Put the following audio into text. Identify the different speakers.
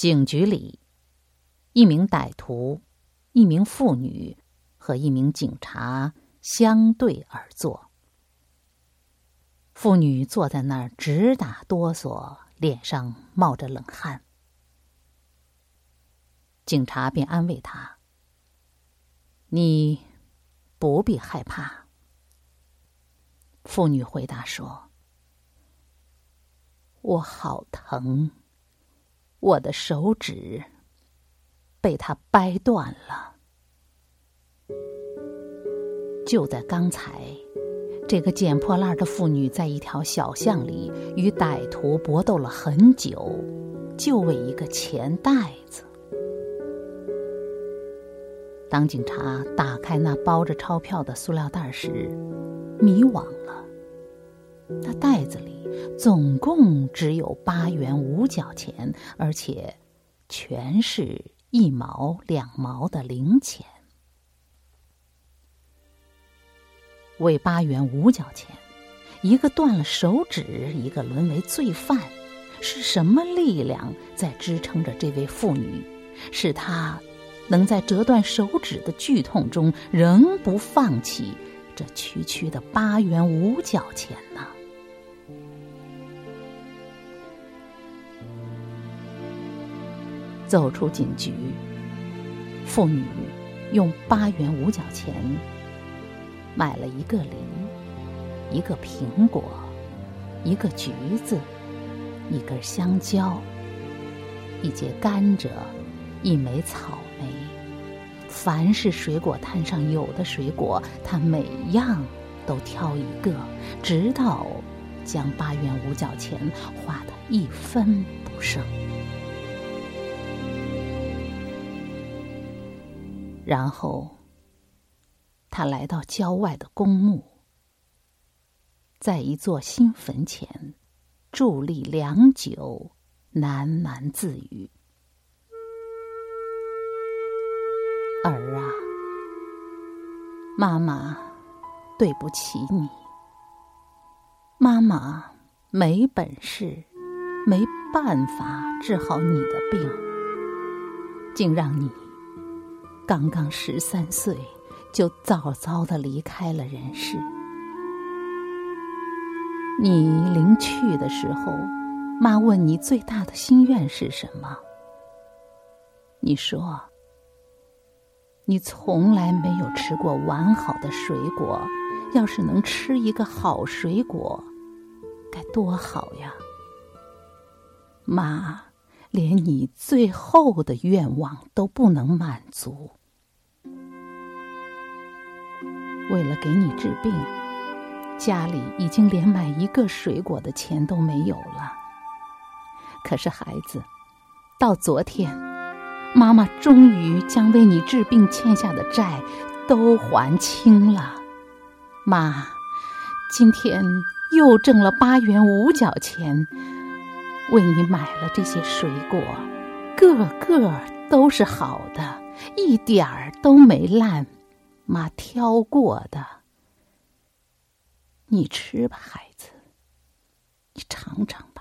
Speaker 1: 警局里，一名歹徒、一名妇女和一名警察相对而坐。妇女坐在那儿直打哆嗦，脸上冒着冷汗。警察便安慰她：“你不必害怕。”妇女回答说：“我好疼。”我的手指被他掰断了。就在刚才，这个捡破烂的妇女在一条小巷里与歹徒搏斗了很久，就为一个钱袋子。当警察打开那包着钞票的塑料袋时，迷惘了。那袋子里。总共只有八元五角钱，而且全是一毛两毛的零钱。为八元五角钱，一个断了手指，一个沦为罪犯，是什么力量在支撑着这位妇女，使她能在折断手指的剧痛中仍不放弃这区区的八元五角钱呢？走出警局，妇女用八元五角钱买了一个梨、一个苹果、一个橘子、一根香蕉、一节甘蔗、一枚草莓。凡是水果摊上有的水果，她每样都挑一个，直到将八元五角钱花得一分不剩。然后，他来到郊外的公墓，在一座新坟前伫立良久，喃喃自语：“儿啊，妈妈对不起你，妈妈没本事，没办法治好你的病，竟让你。”刚刚十三岁，就早早的离开了人世。你临去的时候，妈问你最大的心愿是什么？你说：“你从来没有吃过完好的水果，要是能吃一个好水果，该多好呀！”妈连你最后的愿望都不能满足。为了给你治病，家里已经连买一个水果的钱都没有了。可是孩子，到昨天，妈妈终于将为你治病欠下的债都还清了。妈，今天又挣了八元五角钱，为你买了这些水果，个个都是好的，一点儿都没烂。妈挑过的，你吃吧，孩子，你尝尝吧。